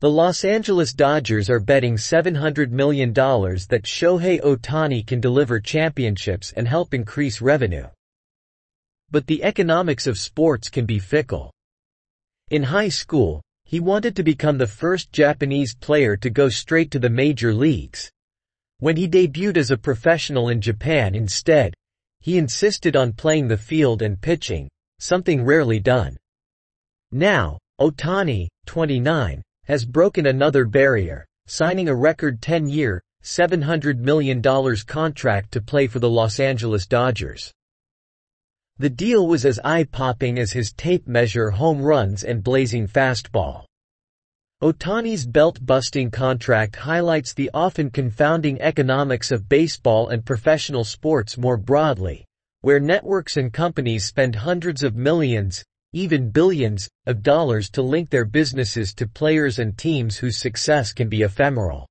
The Los Angeles Dodgers are betting $700 million that Shohei Ohtani can deliver championships and help increase revenue. But the economics of sports can be fickle. In high school, he wanted to become the first Japanese player to go straight to the major leagues. When he debuted as a professional in Japan instead, he insisted on playing the field and pitching, something rarely done. Now, Ohtani, 29, has broken another barrier, signing a record 10-year, $700 million contract to play for the Los Angeles Dodgers. The deal was as eye-popping as his tape measure home runs and blazing fastball. Ohtani's belt-busting contract highlights the often confounding economics of baseball and professional sports more broadly, where networks and companies spend hundreds of millions, even billions, of dollars to link their businesses to players and teams whose success can be ephemeral.